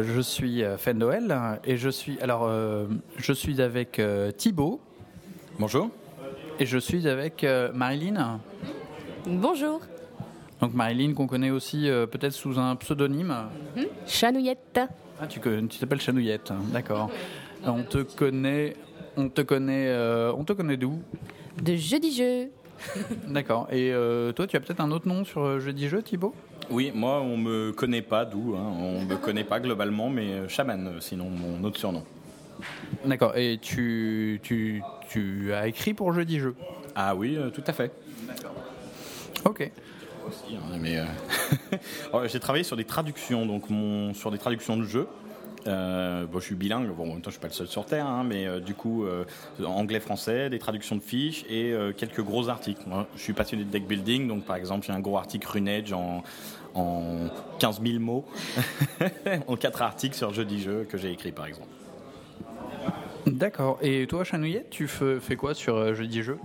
Je suis euh, Fendoel et je suis alors euh, je suis avec euh, Thibaut Bonjour. et je suis avec euh, Marilyn. Bonjour. Donc Marilyn qu'on connaît aussi euh, peut-être sous un pseudonyme. Chanouillette. Ah tu t'appelles Chanouillette, hein, d'accord. On te connaît on te connaît euh, on te connaît d'où? De Jeudi Jeu. D'accord. Et euh, toi tu as peut-être un autre nom sur Jeudi Jeu Thibaut? Oui, moi, on me connaît pas d'où. hein. On me connaît pas globalement, mais euh, Shaman, euh, sinon mon autre surnom. D'accord. Et tu, tu tu as écrit pour Jeudi Jeu? Ah oui, euh, tout à fait. Ok. Aussi, hein, mais, euh, alors, j'ai travaillé sur des traductions, donc mon, sur des traductions de jeux. Euh, bon, je suis bilingue, bon, en même temps, je suis pas le seul sur Terre, hein, mais euh, du coup, euh, anglais-français, des traductions de fiches et quelques gros articles. Je suis passionné de deck building, donc par exemple, j'ai un gros article Runage en, en 15 000 mots, en quatre articles sur Jeudi Jeu que j'ai écrit, par exemple. D'accord. Et toi Chanouillette, tu fais, quoi sur Jeudi Jeu?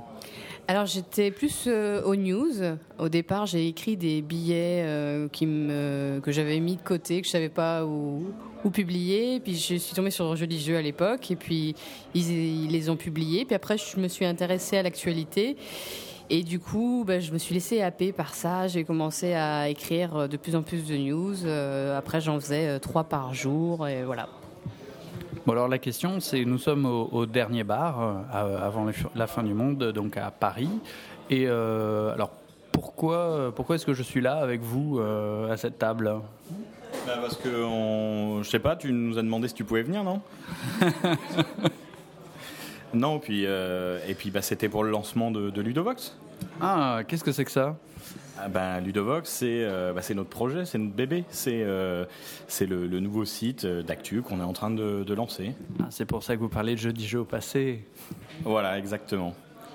Alors j'étais plus euh, aux news. Au départ, j'ai écrit des billets euh, que j'avais mis de côté, que je savais pas où, publier. Puis je suis tombée sur Joli Jeu à l'époque, et puis ils, les ont publiés. Puis après, je me suis intéressée à l'actualité. Et du coup, bah, je me suis laissée happer par ça. J'ai commencé à écrire de plus en plus de news. Euh, après, j'en faisais trois par jour, et voilà. Bon alors la question c'est nous sommes au, au dernier bar euh, avant la fin du monde donc à Paris. Et euh, alors pourquoi pourquoi est-ce que je suis là avec vous euh, à cette table? Bah, parce que, on... je sais pas, tu nous as demandé si tu pouvais venir, non? Non, puis, et puis bah, c'était pour le lancement de, de Ludovox. Ah qu'est-ce que c'est que ça? Ah, bah, Ludovox, c'est euh, bah, c'est notre projet, c'est notre bébé. C'est euh, le, le nouveau site euh, d'actu qu'on est en train de, de lancer. Ah, C'est pour ça que vous parlez de jeudi jeu au passé. Voilà, exactement.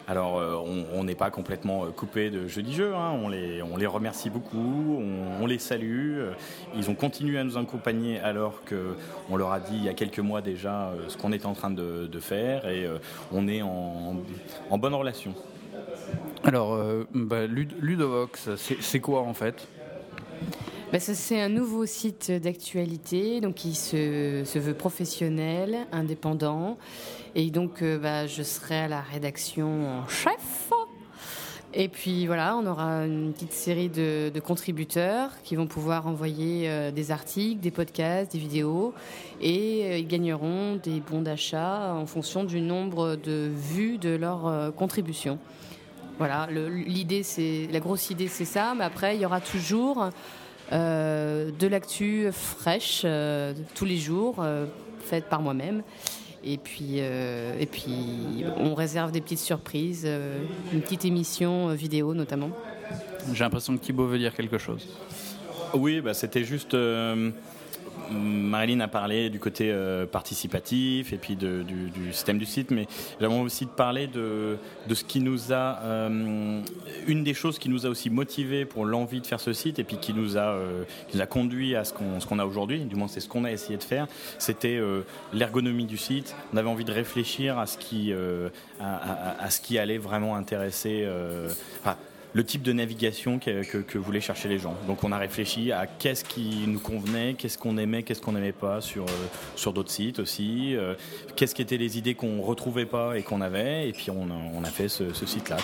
Alors, euh, on n'est pas complètement coupé de jeudi jeux. hein. On, les, on les remercie beaucoup, on, on les salue. Ils ont continué à nous accompagner alors qu'on leur a dit il y a quelques mois déjà ce qu'on était en train de, de faire et on est en, en bonne relation. Alors euh, bah, Lud- Ludovox c'est quoi en fait? Bah, c'est un nouveau site d'actualité, donc qui se, veut professionnel, indépendant, et donc euh, bah, je serai à la rédaction en chef. Et puis voilà, on aura une petite série de, contributeurs qui vont pouvoir envoyer euh, des articles, des podcasts, des vidéos, et ils gagneront des bons d'achat en fonction du nombre de vues de leur euh, contribution. Voilà, le- l'idée, c'est la grosse idée, c'est ça. Mais après, il y aura toujours euh, de l'actu fraîche euh, tous les jours, euh, faite par moi-même. Et puis, euh, et puis, on réserve des petites surprises, euh, une petite émission euh, vidéo notamment. J'ai l'impression que Thibaut veut dire quelque chose. Oui, bah, c'était juste. Marilyn a parlé du côté euh, participatif et puis de- du, système du site, mais j'aimerais aussi te parler de, de ce qui nous a. euh, une des choses qui nous a aussi motivé pour l'envie de faire ce site et puis qui nous a, euh, conduit à ce qu'on a aujourd'hui, du moins c'est ce qu'on a essayé de faire, c'était l'ergonomie du site. On avait envie de réfléchir à ce qui, ce qui allait vraiment intéresser. enfin, le type de navigation que, voulaient chercher les gens. Donc on a réfléchi à qu'est-ce qui nous convenait, qu'est-ce qu'on aimait, qu'est-ce qu'on n'aimait pas sur, euh, sur d'autres sites aussi, euh, qu'est-ce qui étaient les idées qu'on retrouvait pas et qu'on avait, et puis on a, fait ce, ce site-là.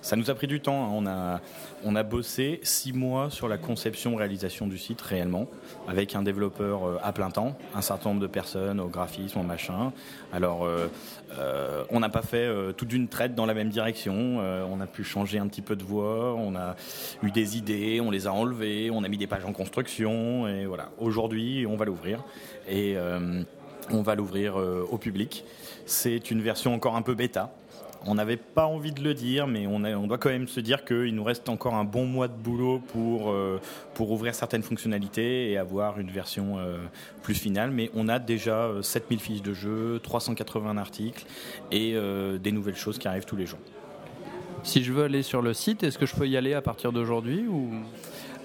Ça nous a pris du temps, hein. on, a, on a bossé six mois sur la conception-réalisation du site réellement, avec un développeur euh, à plein temps, un certain nombre de personnes au graphisme, au machin. Alors euh, euh, on n'a pas fait euh, tout d'une traite dans la même direction, on a pu changer un petit peu de voix, on a eu des idées, on les a enlevées, on a mis des pages en construction, et voilà. Aujourd'hui, on va l'ouvrir, et on va l'ouvrir au public. C'est une version encore un peu bêta. On n'avait pas envie de le dire, mais on, a- on doit quand même se dire qu'il nous reste encore un bon mois de boulot pour, euh, pour ouvrir certaines fonctionnalités et avoir une version euh, plus finale. Mais on a déjà euh, 7000 fiches de jeu, 380 articles et euh, des nouvelles choses qui arrivent tous les jours. Si je veux aller sur le site, est-ce que je peux y aller à partir d'aujourd'hui ou?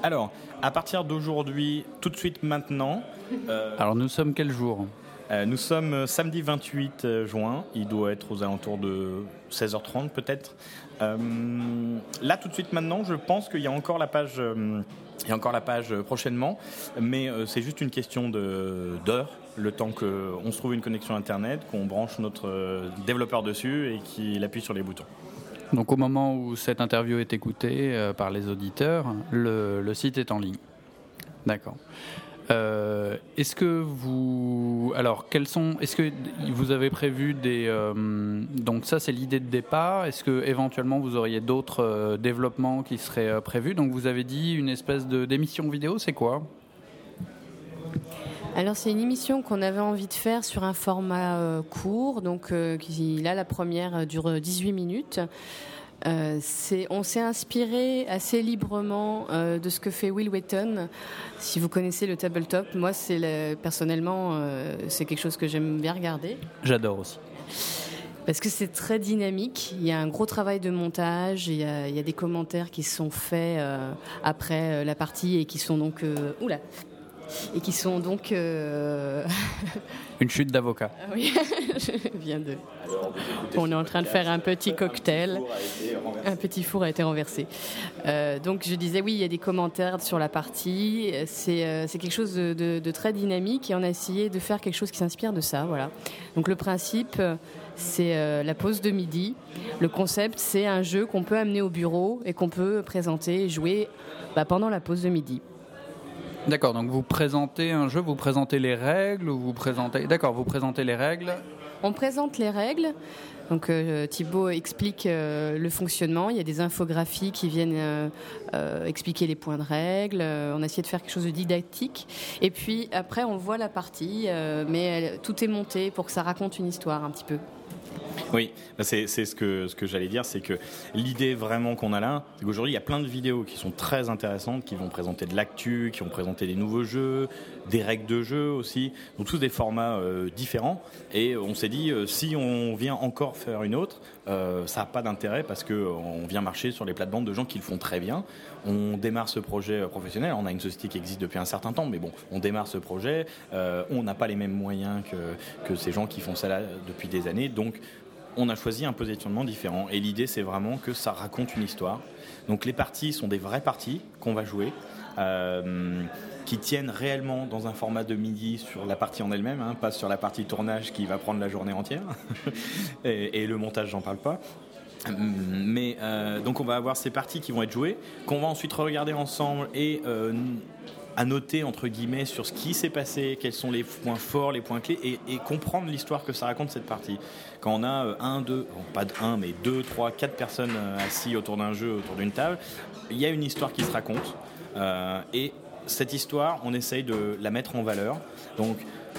Alors, à partir d'aujourd'hui, tout de suite maintenant, euh, Alors nous sommes quel jour? Nous sommes samedi 28 juin, il doit être aux alentours de 16h30 peut-être. là tout de suite maintenant, je pense qu'il y a encore la page il y a encore la page prochainement, mais c'est juste une question d'heure, le temps qu'on se trouve une connexion Internet, qu'on branche notre développeur dessus et qu'il appuie sur les boutons. Donc au moment où cette interview est écoutée euh, par les auditeurs, le, site est en ligne. D'accord. Euh, est-ce que vous, alors quels sont, est-ce que vous avez prévu des, euh, donc ça c'est l'idée de départ. Est-ce que éventuellement vous auriez d'autres développements qui seraient prévus? Donc vous avez dit une espèce de d'émission vidéo, c'est quoi? Alors c'est une émission qu'on avait envie de faire sur un format euh, court, donc euh, là la première euh, dure 18 minutes. On s'est inspiré assez librement de ce que fait Will Wheaton. Si vous connaissez le tabletop, moi c'est personnellement c'est quelque chose que j'aime bien regarder. J'adore aussi parce que c'est très dynamique. Il y a un gros travail de montage. Il y a, des commentaires qui sont faits après la partie et qui sont donc oula, et qui sont donc. Euh, Une chute d'avocat. Ah oui, je viens de. On est en train de faire un petit cocktail. Un petit four a été renversé. Euh, donc je disais, oui, il y a des commentaires sur la partie. C'est euh, quelque chose de, de, très dynamique et on a essayé de faire quelque chose qui s'inspire de ça. Voilà. Donc le principe, c'est la pause de midi. Le concept, c'est un jeu qu'on peut amener au bureau et qu'on peut présenter et jouer bah, pendant la pause de midi. D'accord, donc vous présentez un jeu, vous présentez les règles, vous présentez. D'accord, vous présentez les règles. On présente les règles. Donc euh, Thibaut explique euh, le fonctionnement. Il y a des infographies qui viennent euh, expliquer les points de règles. on a essayé de faire quelque chose de didactique. Et puis après, on voit la partie, mais tout est monté pour que ça raconte une histoire un petit peu. Oui, c'est ce que, j'allais dire, c'est que l'idée vraiment qu'on a là, c'est qu'aujourd'hui, il y a plein de vidéos qui sont très intéressantes, qui vont présenter de l'actu, qui vont présenter des nouveaux jeux, des règles de jeu aussi, donc tous des formats euh, différents. Et on s'est dit, euh, si on vient encore faire une autre, euh, ça n'a pas d'intérêt parce qu'on vient marcher sur les plates-bandes de gens qui le font très bien. On démarre ce projet professionnel, on a une société qui existe depuis un certain temps, mais bon, on démarre ce projet, on n'a pas les mêmes moyens que, que ces gens qui font ça là depuis des années, donc on a choisi un positionnement différent. Et l'idée, c'est vraiment que ça raconte une histoire. Donc les parties sont des vraies parties qu'on va jouer. Euh, qui tiennent réellement dans un format de midi sur la partie en elle-même, hein, pas sur la partie tournage qui va prendre la journée entière. et, le montage, j'en parle pas. Mais euh, donc on va avoir ces parties qui vont être jouées, qu'on va ensuite regarder ensemble et euh, à noter entre guillemets sur ce qui s'est passé, quels sont les points forts, les points clés, et, comprendre l'histoire que ça raconte cette partie. Quand on a euh, un, deux, pas de un, mais deux, trois, quatre personnes euh, assis autour d'un jeu, autour d'une table, il y a une histoire qui se raconte, euh, et cette histoire, on essaye de la mettre en valeur. Donc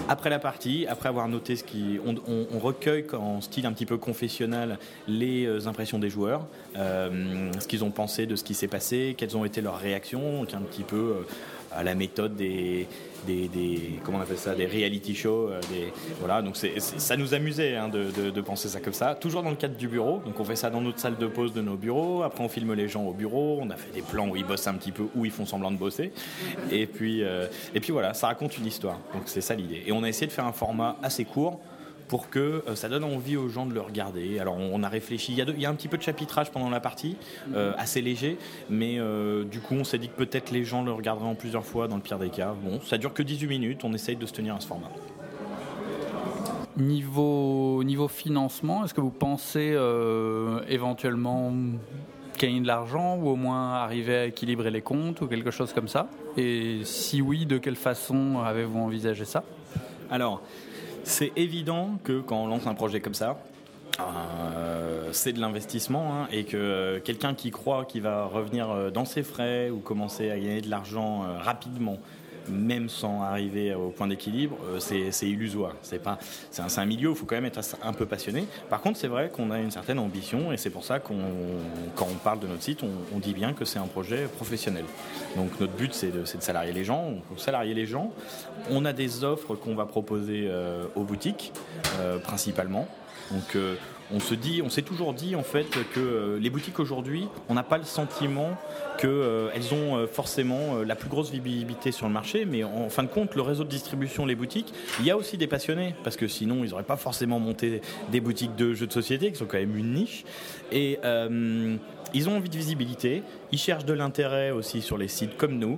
après la partie, après avoir noté ce qui, on, recueille en style un petit peu confessionnel les impressions des joueurs, ce qu'ils ont pensé de ce qui s'est passé, quelles ont été leurs réactions, donc un petit peu à la méthode des, des, comment on ça des reality shows euh, des, voilà. Donc c'est, ça nous amusait hein, de, de, penser ça comme ça. Toujours dans le cadre du bureau. Donc on fait ça dans notre salle de pause de nos bureaux. Après on filme les gens au bureau. On a fait des plans où ils bossent un petit peu où ils font semblant de bosser. Et puis euh, et puis voilà ça raconte une histoire. Donc c'est ça l'idée. Et on a essayé de faire un format assez court pour que euh, ça donne envie aux gens de le regarder. Alors on, a réfléchi, il y a, un petit peu de chapitrage pendant la partie, euh, assez léger, mais euh, du coup on s'est dit que peut-être les gens le regarderaient en plusieurs fois dans le pire des cas. Bon, ça dure que 18 minutes, on essaye de se tenir à ce format. Niveau, niveau financement, est-ce que vous pensez éventuellement gagner de l'argent ou au moins arriver à équilibrer les comptes ou quelque chose comme ça? Et si oui, de quelle façon avez-vous envisagé ça? Alors, c'est évident que quand on lance un projet comme ça, euh, c'est de l'investissement hein, et que euh, quelqu'un qui croit qu'il va revenir euh, dans ses frais ou commencer à gagner de l'argent rapidement même sans arriver au point d'équilibre, euh, c'est illusoire. C'est pas, c'est un, milieu où il faut quand même être un peu passionné. Par contre, c'est vrai qu'on a une certaine ambition et c'est pour ça qu'on, quand on parle de notre site, on, dit bien que c'est un projet professionnel. Donc notre but, c'est de, de, salarier les gens. On salarier les gens. On a des offres qu'on va proposer euh, aux boutiques, euh, principalement. Donc on se dit, on s'est toujours dit en fait que les boutiques aujourd'hui, on n'a pas le sentiment qu'elles ont forcément la plus grosse visibilité sur le marché, mais en fin de compte, le réseau de distribution, les boutiques, il y a aussi des passionnés, parce que sinon, ils n'auraient pas forcément monté des boutiques de jeux de société, qui sont quand même une niche. Et ils ont envie de visibilité, ils cherchent de l'intérêt aussi sur les sites comme nous.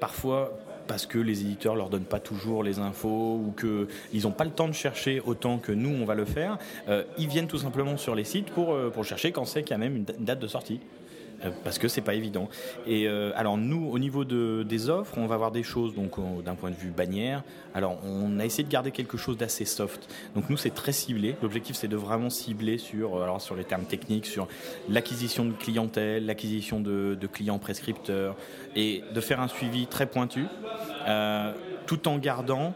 parfois, parce que les éditeurs leur donnent pas toujours les infos ou qu'ils n'ont pas le temps de chercher autant que nous on va le faire, euh, ils viennent tout simplement sur les sites pour, euh, pour chercher quand c'est qu'il y a même une date de sortie. Euh, parce que c'est pas évident. Et euh, alors nous, au niveau de, des offres, on va avoir des choses donc d'un point de vue bannière. Alors on a essayé de garder quelque chose d'assez soft. Donc nous, c'est très ciblé. L'objectif, c'est de vraiment cibler sur euh, alors sur les termes techniques, sur l'acquisition de clientèle, l'acquisition de, clients prescripteurs, et de faire un suivi très pointu, tout en gardant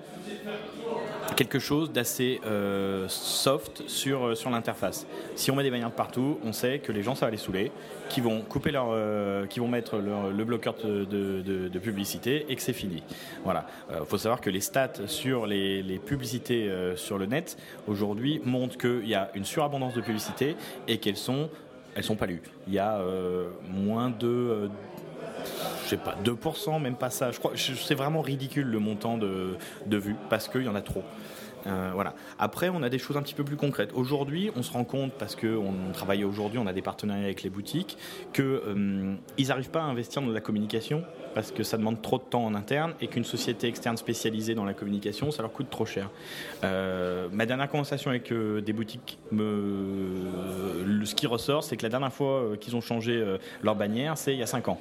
quelque chose d'assez euh, soft sur, euh, sur l'interface. Si on met des bannières partout, on sait que les gens, ça va les saouler, qui vont couper leur, euh, vont mettre le bloqueur de, de, publicité et que c'est fini. Voilà. Il faut savoir que les stats sur les, les publicités sur le net aujourd'hui montrent qu'il y a une surabondance de publicités et qu'elles sont, elles sont pas lues. Il y a moins de je sais pas, 2%, même pas ça. Je crois, c'est vraiment ridicule le montant de, de vues parce qu'il y en a trop. Euh, voilà. Après, on a des choses un petit peu plus concrètes. Aujourd'hui, on se rend compte, parce qu'on travaille aujourd'hui, on a des partenariats avec les boutiques, qu'ils euh, n'arrivent pas à investir dans la communication parce que ça demande trop de temps en interne et qu'une société externe spécialisée dans la communication, ça leur coûte trop cher. Euh, ma dernière conversation avec des boutiques, ce qui ressort, c'est que la dernière fois qu'ils ont changé leur bannière, c'est il y a 5 ans.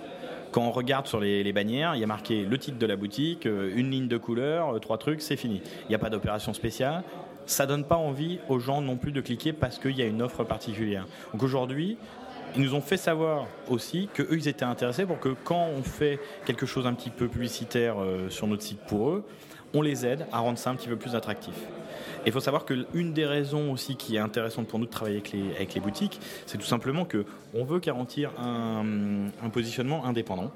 Quand on regarde sur les, bannières, il y a marqué le titre de la boutique, euh, une ligne de couleur, euh, trois trucs, c'est fini. Il n'y a pas d'opération spéciale. Ça donne pas envie aux gens non plus de cliquer parce qu'il y a une offre particulière. Donc aujourd'hui, ils nous ont fait savoir aussi qu'eux, ils étaient intéressés pour que quand on fait quelque chose un petit peu publicitaire euh, sur notre site pour eux, on les aide à rendre ça un petit peu plus attractif. Il faut savoir qu'une des raisons aussi qui est intéressante pour nous de travailler avec les, boutiques, c'est tout simplement qu'on veut garantir un, un positionnement indépendant.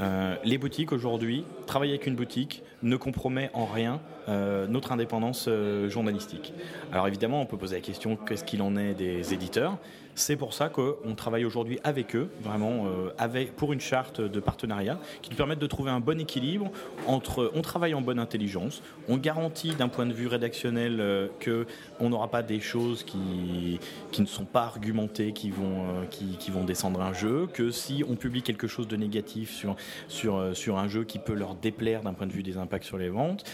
Euh, les boutiques aujourd'hui, travailler avec une boutique ne compromet en rien euh, notre indépendance euh, journalistique. Alors évidemment, on peut poser la question qu'est-ce qu'il en est des éditeurs? C'est pour ça qu'on travaille aujourd'hui avec eux, vraiment euh, pour une charte de partenariat qui nous permette de trouver un bon équilibre entre on travaille en bonne intelligence, on garantit d'un point de vue rédactionnel que on n'aura pas des choses qui, ne sont pas argumentées, qui vont, descendre un jeu, que si on publie quelque chose de négatif sur, sur, sur un jeu qui peut leur déplaire d'un point de vue des impacts sur les ventes,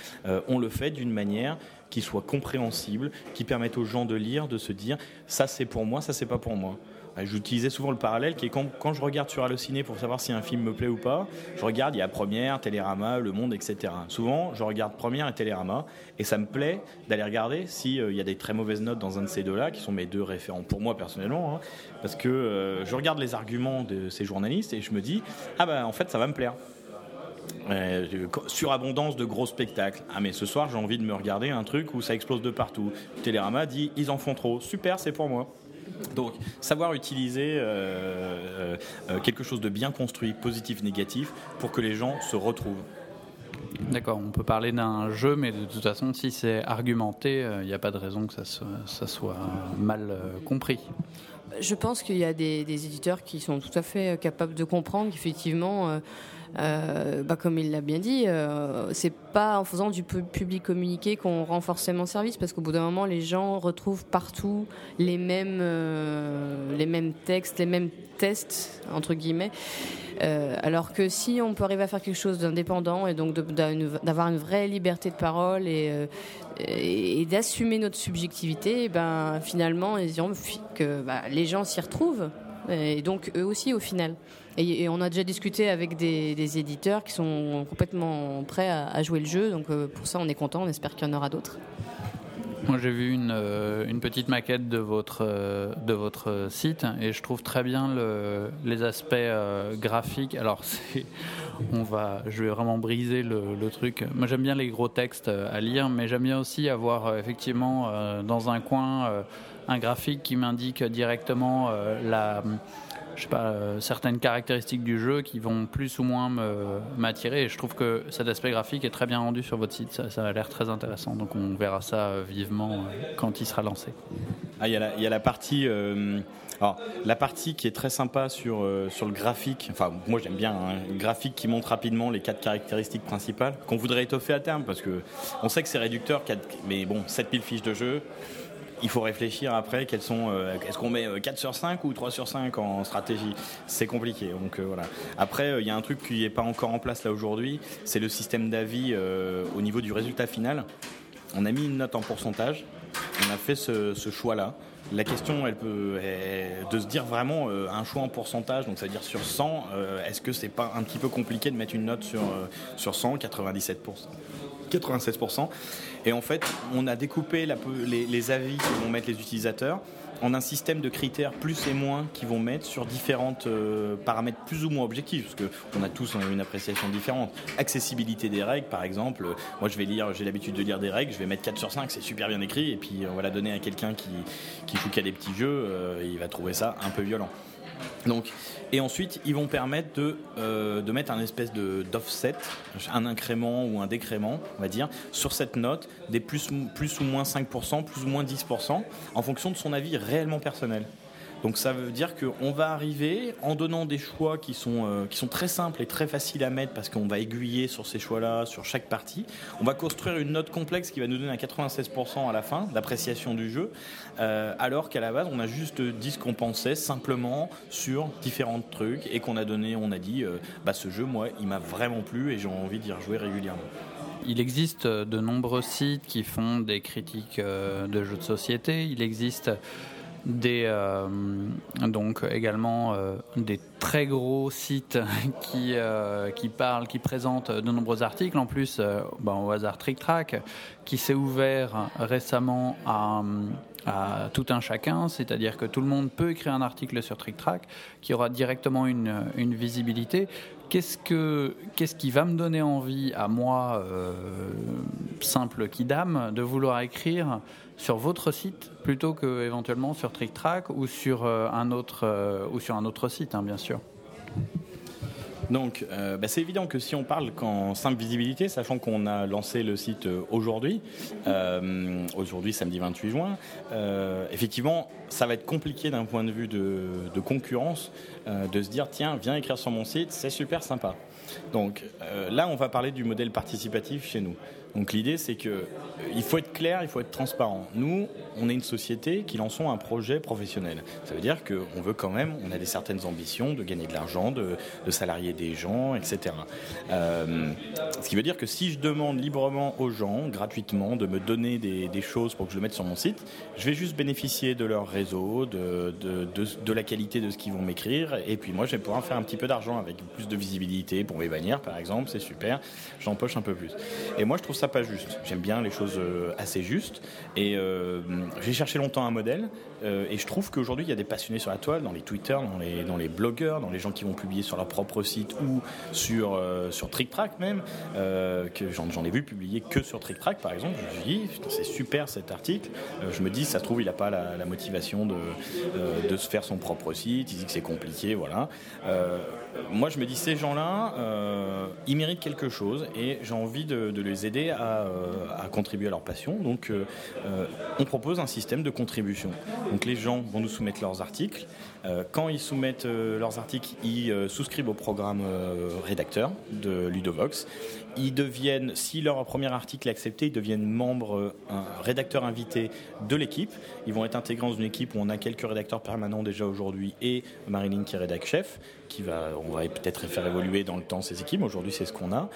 on le fait d'une manière qui soit compréhensible, qui permette aux gens de lire, de se dire ça c'est pour moi, ça c'est pas pour moi. Euh, j'utilisais souvent le parallèle qui est quand, je regarde sur Allociné pour savoir si un film me plaît ou pas, je regarde, il y a Première, Télérama, Le Monde, etc. Souvent, je regarde Première et Télérama et ça me plaît d'aller regarder s'il euh, y a des très mauvaises notes dans un de ces deux-là, qui sont mes deux référents pour moi personnellement, hein, parce que euh, je regarde les arguments de ces journalistes et je me dis, ah ben en fait ça va me plaire. Euh, surabondance de gros spectacles. Ah mais ce soir j'ai envie de me regarder un truc où ça explose de partout. Télérama dit ils en font trop. Super, c'est pour moi. Donc, savoir utiliser euh, euh, quelque chose de bien construit, positif, négatif, pour que les gens se retrouvent. D'accord, on peut parler d'un jeu, mais de toute façon, si c'est argumenté, il n'y a pas de raison que ça, ça soit mal compris. Je pense qu'il y a des, des, éditeurs qui sont tout à fait capables de comprendre qu'effectivement, euh, bah, comme il l'a bien dit, euh, c'est pas en faisant du public communiqué qu'on rend forcément service, parce qu'au bout d'un moment, les gens retrouvent partout les mêmes, euh, les mêmes textes, les mêmes tests entre guillemets. alors que si on peut arriver à faire quelque chose d'indépendant et donc d'avoir une vraie liberté de parole et, d'assumer notre subjectivité, ben finalement, bah, les gens s'y retrouvent et donc eux aussi au final. Et, on a déjà discuté avec des, éditeurs qui sont complètement prêts à, jouer le jeu, donc euh, pour ça on est content, on espère qu'il y en aura d'autres. Moi j'ai vu une, euh, petite maquette de votre, euh, de votre site et je trouve très bien le, les aspects graphiques. Alors on va, je vais vraiment briser le truc. Moi j'aime bien les gros textes à lire, mais j'aime bien aussi avoir effectivement dans un coin un graphique qui m'indique directement sais pas, certaines caractéristiques du jeu qui vont plus ou moins m'attirer. Et je trouve que cet aspect graphique est très bien rendu sur votre site. Ça, a l'air très intéressant. Donc on verra ça vivement quand il sera lancé. Ah, il y, a la partie la partie qui est très sympa sur, euh, le graphique, enfin, moi j'aime bien, hein, graphique qui montre rapidement les quatre caractéristiques principales qu'on voudrait étoffer à terme parce que on sait que c'est réducteur, mais bon, 7000 fiches de jeu. Il faut réfléchir après quelles sont. Euh, est-ce qu'on met 4 euh, sur 5 ou 3 sur 5 en stratégie C'est compliqué. Donc voilà. Après, il y a un truc qui n'est pas encore en place là aujourd'hui, c'est le système d'avis au niveau du résultat final. On a mis une note en pourcentage. On a fait ce, ce choix-là. La question, elle peut est de se dire vraiment euh, un choix en pourcentage, donc c'est-à-dire sur 100, euh, est-ce que c'est pas un petit peu compliqué de mettre une note sur, euh, sur 100, 97%, 96% Et en fait, on a découpé les, avis que vont mettre les utilisateurs en un système de critères plus et moins qui vont mettre sur différentes euh, paramètres plus ou moins objectifs, parce qu'on a tous une appréciation différente. Accessibilité des règles, par exemple. Moi, je vais lire, j'ai l'habitude de lire des règles, je vais mettre 4 sur 5, c'est super bien écrit, et puis on va la donner à quelqu'un qui, qui joue qu'à des petits jeux, euh, il va trouver ça un peu violent. Donc, et ensuite, ils vont permettre de, euh, de mettre un espèce d'offset, un incrément ou un décrément, on va dire, sur cette note, des plus, plus ou moins 5%, plus ou moins 10%, en fonction de son avis réellement personnel. Donc ça veut dire qu'on va arriver en donnant des choix qui sont, euh, qui sont très simples et très faciles à mettre parce qu'on va aiguiller sur ces choix-là, sur chaque partie. On va construire une note complexe qui va nous donner un 96% à la fin d'appréciation du jeu, euh, alors qu'à la base on a juste dit ce qu'on pensait simplement sur différents trucs et qu'on a donné, on a dit, euh, bah ce jeu moi il m'a vraiment plu et j'ai envie d'y rejouer régulièrement. Il existe de nombreux sites qui font des critiques de jeux de société. Il existe des euh, donc également euh, des très gros sites qui euh, qui parlent, qui présentent de nombreux articles. En plus, ben, au hasard Trick Track, qui s'est ouvert récemment à, tout un chacun, c'est-à-dire que tout le monde peut écrire un article sur Trick Track qui aura directement une, une visibilité. Qu'est-ce, que, qu'est-ce qui va me donner envie à moi, simple kidam, de vouloir écrire sur votre site plutôt que éventuellement sur TrickTrack ou sur euh, un autre euh, ou sur un autre site, hein, bien sûr. Donc, euh, bah, c'est évident que si on parle qu'en simple visibilité, sachant qu'on a lancé le site aujourd'hui, aujourd'hui samedi 28 juin, effectivement, ça va être compliqué d'un point de vue de, de concurrence de se dire tiens, viens écrire sur mon site, c'est super sympa. Donc là, on va parler du modèle participatif chez nous. Donc l'idée, c'est que euh, il faut être clair, il faut être transparent. Nous, on est une société qui lançons un projet professionnel. Ça veut dire qu'on veut quand même, on a des certaines ambitions de gagner de l'argent, de, salarier des gens, etc. Euh, ce qui veut dire que si je demande librement aux gens, gratuitement, de me donner des, choses pour que je le mette sur mon site, je vais juste bénéficier de leur réseau, de, de, la qualité de ce qu'ils vont m'écrire, et puis moi, je vais pouvoir faire un petit peu d'argent avec plus de visibilité pour mes bannières, par exemple, c'est super, j'empoche un peu plus. Et moi, je trouve ça pas juste. J'aime bien les choses euh, assez justes. Et euh, j'ai cherché longtemps un modèle. Euh, et je trouve qu'aujourd'hui, il y a des passionnés sur la toile, dans les Twitter, dans les, blogueurs, dans les gens qui vont publier sur leur propre site ou sur, sur TrickTrack même. que j'en, ai vu publier que sur TrickTrack, par exemple. Je me dis, c'est super cet article. je me dis, ça se trouve, il n'a pas la, motivation de, de se faire son propre site. Il dit que c'est compliqué, voilà moi, je me dis, ces gens-là, euh, ils méritent quelque chose et j'ai envie de, les aider euh, à, contribuer à leur passion. Donc, euh, on propose un système de contribution. Donc, les gens vont nous soumettre leurs articles. Quand ils soumettent leurs articles, ils souscrivent au programme rédacteur de Ludovox. Ils deviennent, si leur premier article est accepté, ils deviennent membres, un rédacteur invité de l'équipe. Ils vont être intégrés dans une équipe où on a quelques rédacteurs permanents déjà aujourd'hui et Marilyn qui est rédac chef, qui va, on va peut-être faire évoluer dans le temps ces équipes. Aujourd'hui, c'est ce qu'on a.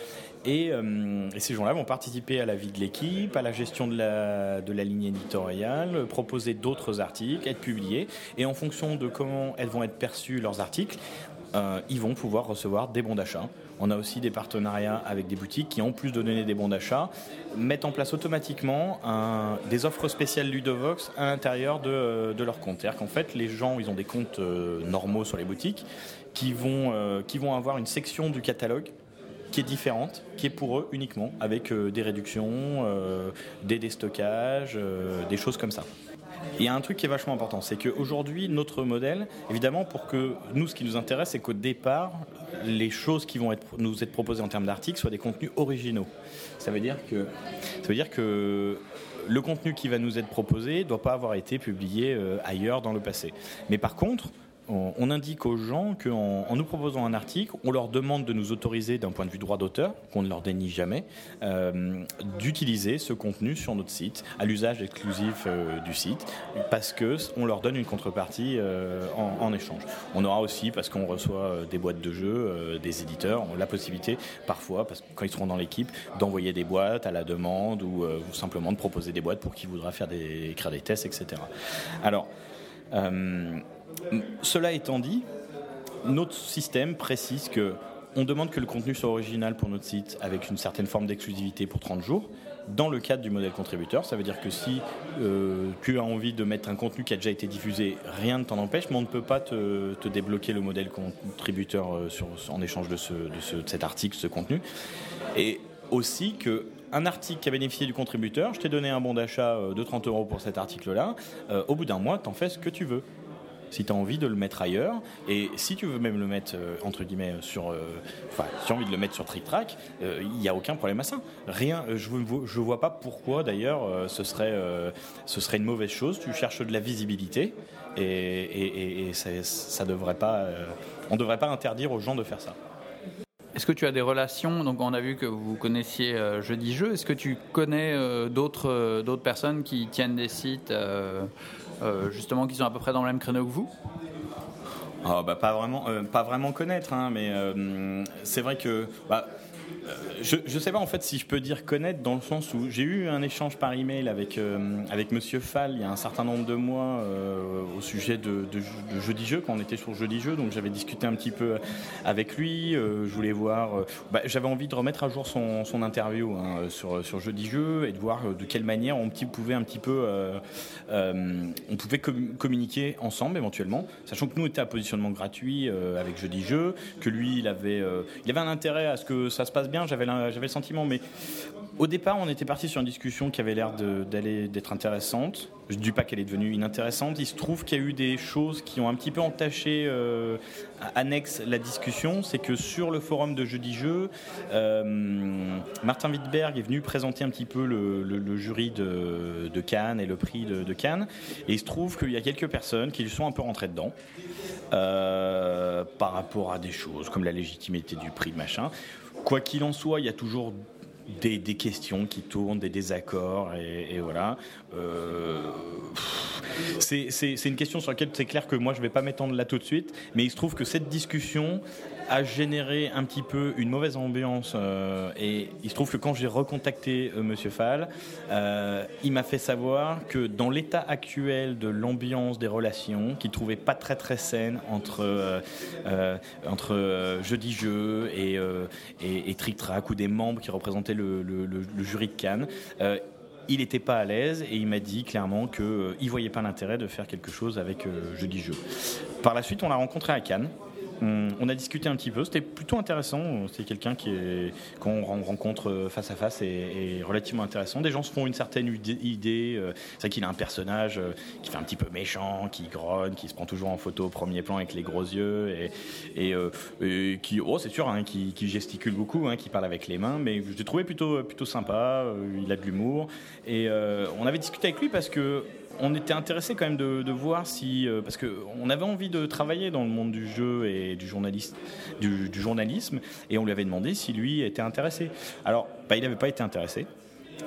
Et, euh, ces gens-là vont participer à la vie de l'équipe, à la gestion de la, de la ligne éditoriale, proposer d'autres articles, être publiés. Et en fonction de comment elles vont être perçues, leurs articles, euh, ils vont pouvoir recevoir des bons d'achat. On a aussi des partenariats avec des boutiques qui, en plus de donner des bons d'achat, mettent en place automatiquement des offres spéciales Ludovox à l'intérieur de, leur compte. C'est-à-dire qu'en fait, les gens, ils ont des comptes euh, normaux sur les boutiques euh, qui vont avoir une section du catalogue qui est différente, qui est pour eux uniquement, avec des réductions, des déstockages, des choses comme ça. Il y a un truc qui est vachement important, c'est qu'aujourd'hui, notre modèle, évidemment, pour que nous, ce qui nous intéresse, c'est qu'au départ, les choses qui vont être, nous être proposées en termes d'articles soient des contenus originaux. Ça veut dire que, ça veut dire que le contenu qui va nous être proposé ne doit pas avoir été publié euh, ailleurs dans le passé. Mais par contre, on, indique aux gens qu'en en nous proposant un article, on leur demande de nous autoriser, d'un point de vue droit d'auteur, qu'on ne leur dénie jamais, euh, d'utiliser ce contenu sur notre site, à l'usage exclusif euh, du site, parce qu'on leur donne une contrepartie euh, en, échange. On aura aussi, parce qu'on reçoit des boîtes de jeux, des éditeurs, la possibilité, parfois, parce que quand ils seront dans l'équipe, d'envoyer des boîtes à la demande ou, simplement de proposer des boîtes pour qui voudra faire des, écrire des tests, etc. Alors, cela étant dit, notre système précise que on demande que le contenu soit original pour notre site avec une certaine forme d'exclusivité pour 30 jours. Dans le cadre du modèle contributeur, ça veut dire que si euh, tu as envie de mettre un contenu qui a déjà été diffusé, rien ne t'en empêche, mais on ne peut pas te, débloquer le modèle contributeur euh, en échange de, cet article, ce contenu. Et aussi que un article qui a bénéficié du contributeur, je t'ai donné un bon d'achat euh, de 30 euros pour cet article-là, au bout d'un mois, t'en fais ce que tu veux si tu as envie de le mettre ailleurs, et si tu veux même le mettre, euh, entre guillemets, sur. Euh, enfin, si tu as envie de le mettre sur euh, il n'y a aucun problème à ça. Rien, je ne vois pas pourquoi d'ailleurs ce, serait, une mauvaise chose. Tu cherches de la visibilité, et, ça, devrait pas. on ne devrait pas interdire aux gens de faire ça. Est-ce que tu as des relations Donc, on a vu que vous connaissiez Jeudi Jeu. Est-ce que tu connais d'autres personnes qui tiennent des sites euh, justement qui sont à peu près dans le même créneau que vous ah, bah, pas vraiment, euh, pas vraiment connaître, hein, mais euh, c'est vrai que bah, euh, je ne sais pas en fait si je peux dire connaître dans le sens où j'ai eu un échange par email avec, euh, avec Monsieur Fall il y a un certain nombre de mois euh, au sujet de, Jeudi Jeu, quand on était sur Jeudi Jeu, donc j'avais discuté un petit peu avec lui, je voulais voir, bah, j'avais envie de remettre à jour son, son interview hein, sur, sur Jeudi Jeu et de voir de quelle manière on pouvait un petit peu, on pouvait communiquer ensemble éventuellement, sachant que nous était à positionnement gratuit avec Jeudi Jeu, que lui il avait, il avait un intérêt à ce que ça se passe bien, j'avais le sentiment. Mais au départ, on était parti sur une discussion qui avait l'air d'être intéressante. Je ne dis pas qu'elle est devenue inintéressante. Il se trouve qu'il y a eu des choses qui ont un petit peu entaché, euh, annexe la discussion. C'est que sur le forum de Jeudi Jeu, euh, Martin Wittberg est venu présenter un petit peu le, jury de, Cannes et le prix de, Cannes. Et il se trouve qu'il y a quelques personnes qui sont un peu rentrées dedans. Euh, par rapport à des choses comme la légitimité du prix, machin. Quoi qu'il en soit, il y a toujours des, questions qui tournent, des désaccords, et, voilà. Euh, c'est une question sur laquelle c'est clair que moi je ne vais pas m'étendre là tout de suite, mais il se trouve que cette discussion, a généré un petit peu une mauvaise ambiance. Euh, et il se trouve que quand j'ai recontacté euh, Monsieur Fall, euh, il m'a fait savoir que dans l'état actuel de l'ambiance des relations, qu'il trouvait pas très très saine entre entre jeudi jeu et, et, Track ou des membres qui représentaient le, jury de Cannes il n'était pas à l'aise et il m'a dit clairement qu'il ne voyait pas l'intérêt de faire quelque chose avec Jeudi Jeu. Par la suite, on l'a rencontré à Cannes. On, a discuté un petit peu, c'était plutôt intéressant. C'est quelqu'un qui qu'on rencontre face à face et, relativement intéressant. Des gens se font une certaine idée. Euh, c'est qu'il a un personnage euh, qui fait un petit peu méchant, qui grogne, qui se prend toujours en photo au premier plan avec les gros yeux et, euh, qui, oh c'est sûr, hein, qui, gesticule beaucoup, hein, qui parle avec les mains. Mais je l'ai trouvé plutôt plutôt sympa. il a de l'humour et on avait discuté avec lui parce que on était intéressé quand même de, voir si, euh, parce qu'on avait envie de travailler dans le monde du jeu et du, journaliste, du, journalisme, et on lui avait demandé si lui était intéressé. Alors, bah, il n'avait pas été intéressé.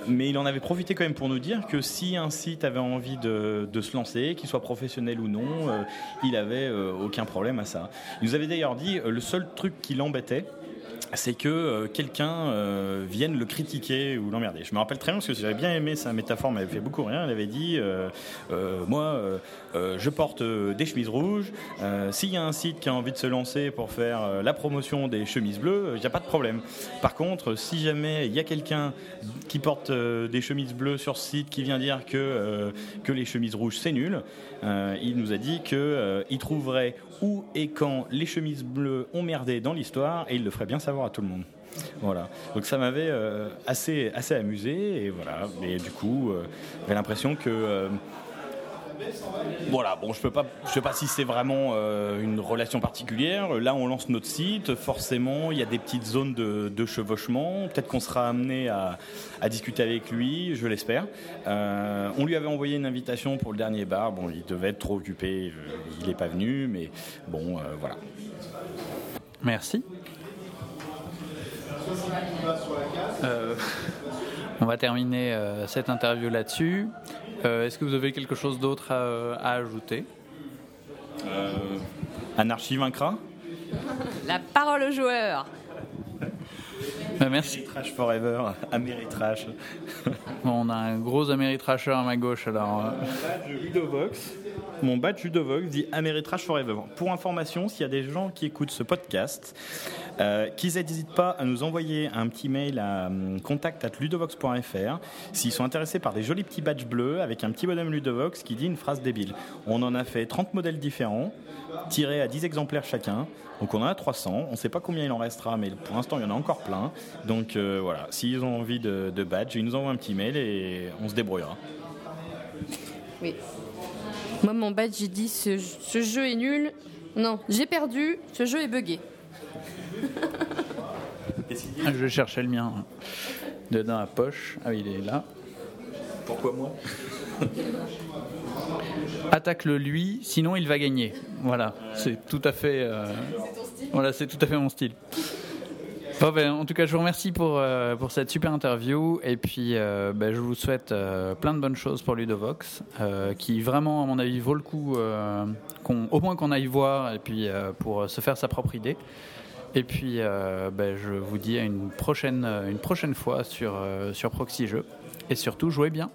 Mais il en avait profité quand même pour nous dire que si un site avait envie de, se lancer, qu'il soit professionnel ou non, euh, il avait euh, aucun problème à ça. Il nous avait d'ailleurs dit le seul truc qui l'embêtait, c'est que euh, quelqu'un euh, vienne le critiquer ou l'emmerder. Je me rappelle très bien parce que j'avais bien aimé sa métaphore, mais elle fait beaucoup rien. Elle avait dit euh, Moi, je porte des chemises rouges. S'il y a un site qui a envie de se lancer pour faire la promotion des chemises bleues, il n'y a pas de problème. Par contre, si jamais il y a quelqu'un qui porte des chemises bleues sur ce site qui vient dire que, que les chemises rouges c'est nul, il nous a dit qu'il trouverait où et quand les chemises bleues ont merdé dans l'histoire et il le ferait bien savoir à tout le monde. Voilà. Donc ça m'avait euh, assez, assez amusé et voilà. Et du coup, euh, j'avais l'impression que euh, voilà, bon, je je sais pas si c'est vraiment euh, une relation particulière. Là, on lance notre site. Forcément, il y a des petites zones de, chevauchement. Peut-être qu'on sera amené à, discuter avec lui, je l'espère. Euh, on lui avait envoyé une invitation pour le dernier bar. Bon, il devait être trop occupé. Il n'est pas venu, mais bon, voilà. Merci. on va terminer cette interview là-dessus. Euh, est-ce que vous avez quelque chose d'autre à, ajouter euh, Anarchie vaincra La parole au joueur bah, merci. Trash Forever, Ameritrash. Bon, on a un gros Ameritrasher à ma gauche alors. Ludovox. Mon badge Ludovox dit Ameritrash Forever. Pour information, s'il y a des gens qui écoutent ce podcast, euh, qu'ils n'hésitent pas à nous envoyer un petit mail à hum, contact@ludovox.fr s'ils sont intéressés par des jolis petits badges bleus avec un petit bonhomme Ludovox qui dit une phrase débile. On en a fait 30 modèles différents, tirés à 10 exemplaires chacun. Donc on en a 300, on ne sait pas combien il en restera, mais pour l'instant il y en a encore plein. Donc euh, voilà, s'ils ont envie de, de badge, ils nous envoient un petit mail et on se débrouillera. Oui. Moi mon badge j'ai dit ce, ce jeu est nul. Non, j'ai perdu, ce jeu est buggé. Je cherchais le mien dans la poche. Ah oui, il est là. Pourquoi moi Attaque-le lui, sinon il va gagner. Voilà, c'est tout à fait. Euh, voilà, c'est tout à fait mon style. Ben, en tout cas, je vous remercie pour, euh, pour cette super interview et puis euh, ben, je vous souhaite plein de bonnes choses pour Ludovox, qui vraiment, à mon avis, vaut le coup, au moins qu'on aille voir et puis pour se faire sa propre idée. Et puis, ben, je vous dis à une prochaine, une prochaine fois sur, sur Proxy Jeux. Et surtout, jouez bien.